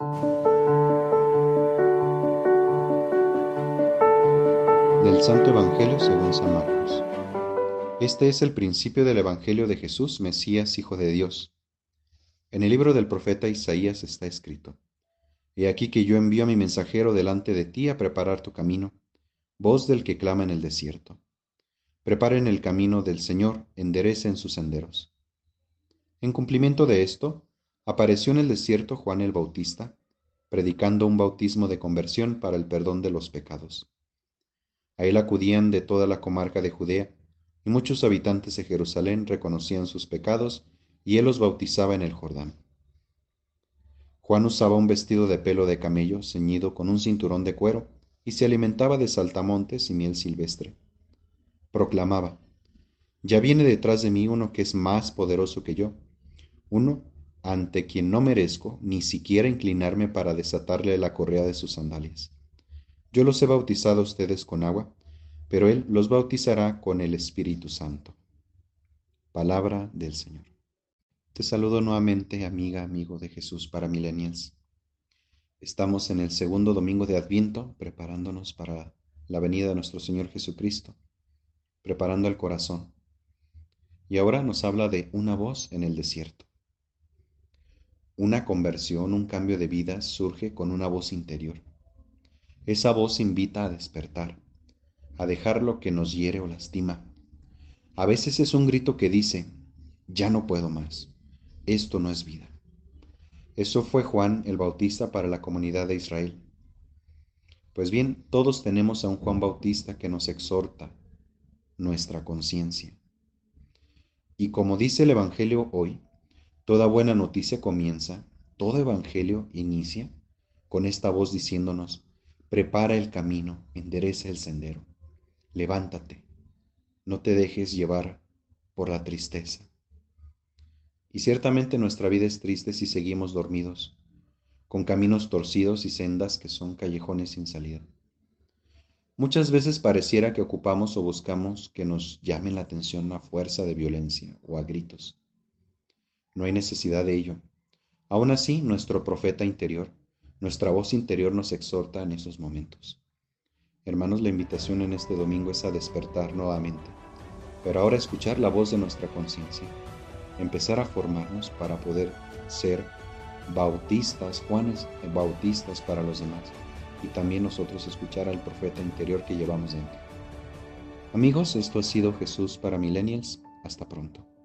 Del Santo Evangelio según San Marcos. Este es el principio del Evangelio de Jesús, Mesías, Hijo de Dios. En el libro del profeta Isaías está escrito, He aquí que yo envío a mi mensajero delante de ti a preparar tu camino, voz del que clama en el desierto. Preparen el camino del Señor, enderecen sus senderos. En cumplimiento de esto, apareció en el desierto Juan el Bautista, predicando un bautismo de conversión para el perdón de los pecados. A él acudían de toda la comarca de Judea, y muchos habitantes de Jerusalén reconocían sus pecados, y él los bautizaba en el Jordán. Juan usaba un vestido de pelo de camello ceñido con un cinturón de cuero, y se alimentaba de saltamontes y miel silvestre. Proclamaba, Ya viene detrás de mí uno que es más poderoso que yo, uno ante quien no merezco ni siquiera inclinarme para desatarle la correa de sus sandalias. Yo los he bautizado a ustedes con agua, pero Él los bautizará con el Espíritu Santo. Palabra del Señor. Te saludo nuevamente, amiga, amigo de Jesús para Millennials. Estamos en el segundo domingo de Adviento, preparándonos para la venida de nuestro Señor Jesucristo, preparando el corazón. Y ahora nos habla de una voz en el desierto. Una conversión, un cambio de vida surge con una voz interior. Esa voz invita a despertar, a dejar lo que nos hiere o lastima. A veces es un grito que dice, ya no puedo más, esto no es vida. Eso fue Juan el Bautista para la comunidad de Israel. Pues bien, todos tenemos a un Juan Bautista que nos exhorta nuestra conciencia. Y como dice el Evangelio hoy, toda buena noticia comienza, todo Evangelio inicia con esta voz diciéndonos, prepara el camino, endereza el sendero levántate, no te dejes llevar por la tristeza. Y ciertamente nuestra vida es triste si seguimos dormidos, con caminos torcidos y sendas que son callejones sin salida. Muchas veces pareciera que ocupamos o buscamos que nos llamen la atención a fuerza de violencia o a gritos. No hay necesidad de ello. Aún así, nuestro profeta interior, nuestra voz interior nos exhorta en esos momentos. Hermanos, la invitación en este domingo es a despertar nuevamente, pero ahora escuchar la voz de nuestra conciencia, empezar a formarnos para poder ser bautistas, Juanes bautistas para los demás, y también nosotros escuchar al profeta interior que llevamos dentro. Amigos, esto ha sido Jesús para Millennials. Hasta pronto.